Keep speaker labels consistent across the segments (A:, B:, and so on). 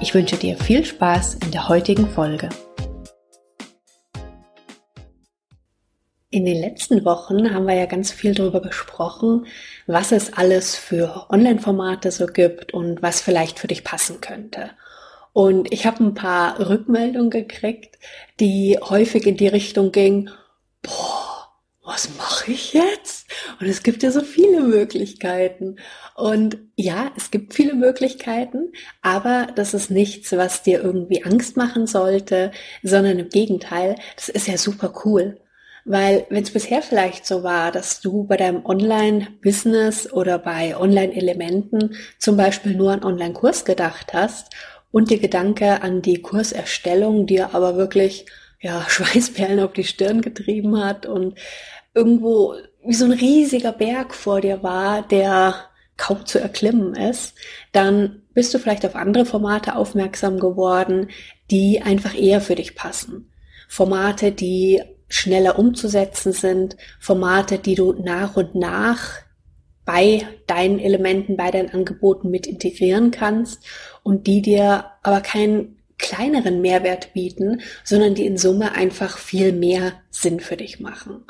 A: Ich wünsche dir viel Spaß in der heutigen Folge. In den letzten Wochen haben wir ja ganz viel darüber gesprochen, was es alles für Online-Formate so gibt und was vielleicht für dich passen könnte. Und ich habe ein paar Rückmeldungen gekriegt, die häufig in die Richtung gingen, boah, was mache ich jetzt? Und es gibt ja so viele Möglichkeiten. Und ja, es gibt viele Möglichkeiten, aber das ist nichts, was dir irgendwie Angst machen sollte, sondern im Gegenteil, das ist ja super cool. Weil wenn es bisher vielleicht so war, dass du bei deinem Online-Business oder bei Online-Elementen zum Beispiel nur an Online-Kurs gedacht hast und der Gedanke an die Kurserstellung dir aber wirklich ja, Schweißperlen auf die Stirn getrieben hat und irgendwo wie so ein riesiger Berg vor dir war, der kaum zu erklimmen ist, dann bist du vielleicht auf andere Formate aufmerksam geworden, die einfach eher für dich passen. Formate, die schneller umzusetzen sind, Formate, die du nach und nach bei deinen Elementen, bei deinen Angeboten mit integrieren kannst und die dir aber keinen kleineren Mehrwert bieten, sondern die in Summe einfach viel mehr Sinn für dich machen.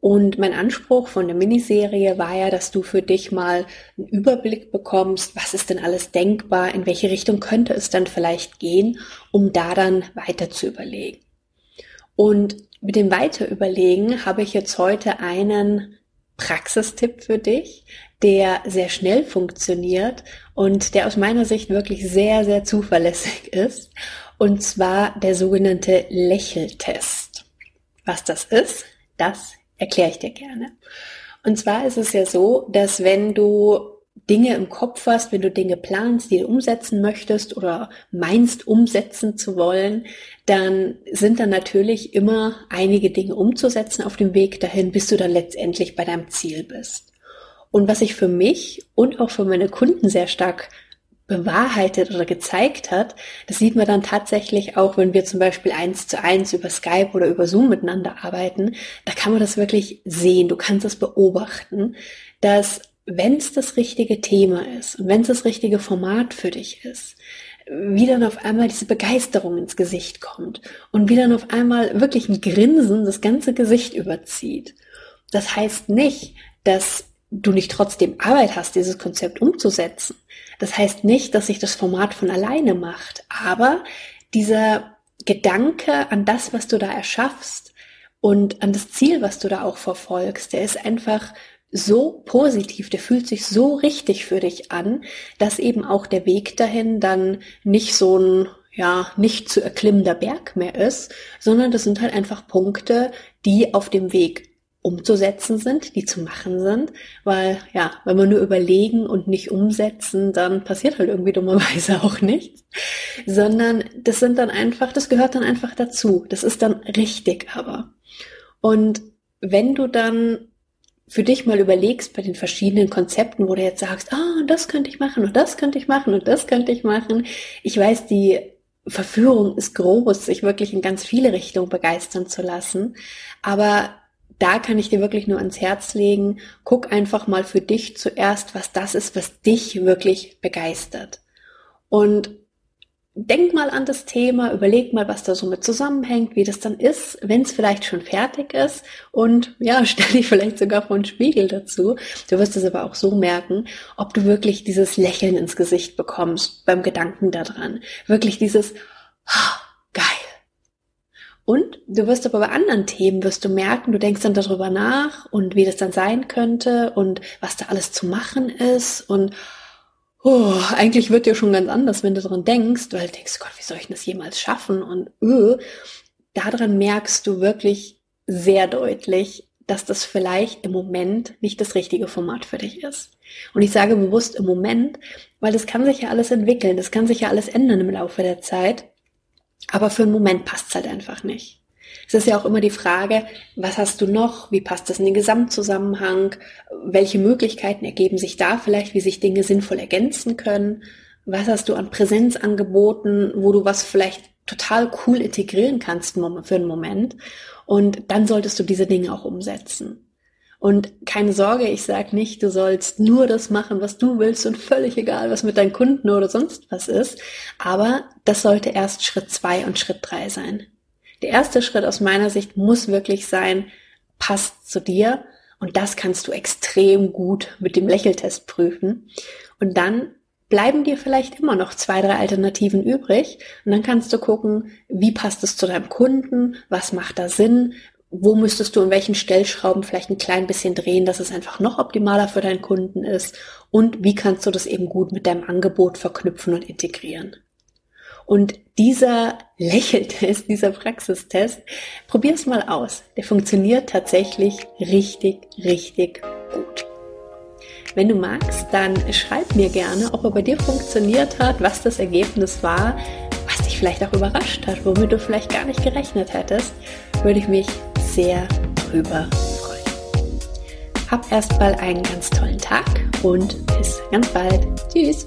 A: Und mein Anspruch von der Miniserie war ja, dass du für dich mal einen Überblick bekommst, was ist denn alles denkbar, in welche Richtung könnte es dann vielleicht gehen, um da dann weiter zu überlegen. Und mit dem Weiterüberlegen habe ich jetzt heute einen Praxistipp für dich, der sehr schnell funktioniert und der aus meiner Sicht wirklich sehr, sehr zuverlässig ist. Und zwar der sogenannte Lächeltest. Was das ist, das erkläre ich dir gerne. Und zwar ist es ja so, dass wenn du Dinge im Kopf hast, wenn du Dinge planst, die du umsetzen möchtest oder meinst umsetzen zu wollen, dann sind dann natürlich immer einige Dinge umzusetzen auf dem Weg dahin, bis du dann letztendlich bei deinem Ziel bist. Und was ich für mich und auch für meine Kunden sehr stark bewahrheitet oder gezeigt hat, das sieht man dann tatsächlich auch, wenn wir zum Beispiel eins zu eins über Skype oder über Zoom miteinander arbeiten, da kann man das wirklich sehen, du kannst es beobachten, dass wenn es das richtige Thema ist und wenn es das richtige Format für dich ist, wie dann auf einmal diese Begeisterung ins Gesicht kommt und wie dann auf einmal wirklich ein Grinsen das ganze Gesicht überzieht. Das heißt nicht, dass du nicht trotzdem Arbeit hast, dieses Konzept umzusetzen. Das heißt nicht, dass sich das Format von alleine macht, aber dieser Gedanke an das, was du da erschaffst und an das Ziel, was du da auch verfolgst, der ist einfach so positiv, der fühlt sich so richtig für dich an, dass eben auch der Weg dahin dann nicht so ein ja, nicht zu erklimmender Berg mehr ist, sondern das sind halt einfach Punkte, die auf dem Weg umzusetzen sind, die zu machen sind, weil ja, wenn wir nur überlegen und nicht umsetzen, dann passiert halt irgendwie dummerweise auch nichts, sondern das sind dann einfach, das gehört dann einfach dazu, das ist dann richtig aber. Und wenn du dann für dich mal überlegst bei den verschiedenen Konzepten, wo du jetzt sagst, ah, das könnte ich machen und das könnte ich machen und das könnte ich machen. Ich weiß, die Verführung ist groß, sich wirklich in ganz viele Richtungen begeistern zu lassen. Aber da kann ich dir wirklich nur ans Herz legen, guck einfach mal für dich zuerst, was das ist, was dich wirklich begeistert. Und denk mal an das Thema, überleg mal, was da so mit zusammenhängt, wie das dann ist, wenn es vielleicht schon fertig ist und ja, stell dich vielleicht sogar vor einen Spiegel dazu. Du wirst es aber auch so merken, ob du wirklich dieses Lächeln ins Gesicht bekommst beim Gedanken daran. Wirklich dieses ah, geil. Und du wirst aber bei anderen Themen wirst du merken, du denkst dann darüber nach und wie das dann sein könnte und was da alles zu machen ist und oh, eigentlich wird dir schon ganz anders, wenn du daran denkst, weil du denkst, Gott, wie soll ich das jemals schaffen? Und öh, daran merkst du wirklich sehr deutlich, dass das vielleicht im Moment nicht das richtige Format für dich ist. Und ich sage bewusst im Moment, weil das kann sich ja alles entwickeln, das kann sich ja alles ändern im Laufe der Zeit. Aber für einen Moment passt es halt einfach nicht. Es ist ja auch immer die Frage, was hast du noch? Wie passt das in den Gesamtzusammenhang? Welche Möglichkeiten ergeben sich da vielleicht, wie sich Dinge sinnvoll ergänzen können? Was hast du an Präsenzangeboten, wo du was vielleicht total cool integrieren kannst für einen Moment? Und dann solltest du diese Dinge auch umsetzen. Und keine Sorge, ich sage nicht, du sollst nur das machen, was du willst und völlig egal, was mit deinen Kunden oder sonst was ist. Aber das sollte erst Schritt zwei und Schritt drei sein. Der erste Schritt aus meiner Sicht muss wirklich sein, passt zu dir. Und das kannst du extrem gut mit dem Lächeltest prüfen. Und dann bleiben dir vielleicht immer noch zwei, drei Alternativen übrig. Und dann kannst du gucken, wie passt es zu deinem Kunden, was macht da Sinn, wo müsstest du in welchen Stellschrauben vielleicht ein klein bisschen drehen, dass es einfach noch optimaler für deinen Kunden ist? Und wie kannst du das eben gut mit deinem Angebot verknüpfen und integrieren. Und dieser Lächeltest, dieser Praxistest, probier es mal aus. Der funktioniert tatsächlich richtig, richtig gut. Wenn du magst, dann schreib mir gerne, ob er bei dir funktioniert hat, was das Ergebnis war, was dich vielleicht auch überrascht hat, womit du vielleicht gar nicht gerechnet hättest, würde ich mich sehr drüber freuen. Hab erstmal einen ganz tollen Tag und bis ganz bald. Tschüss.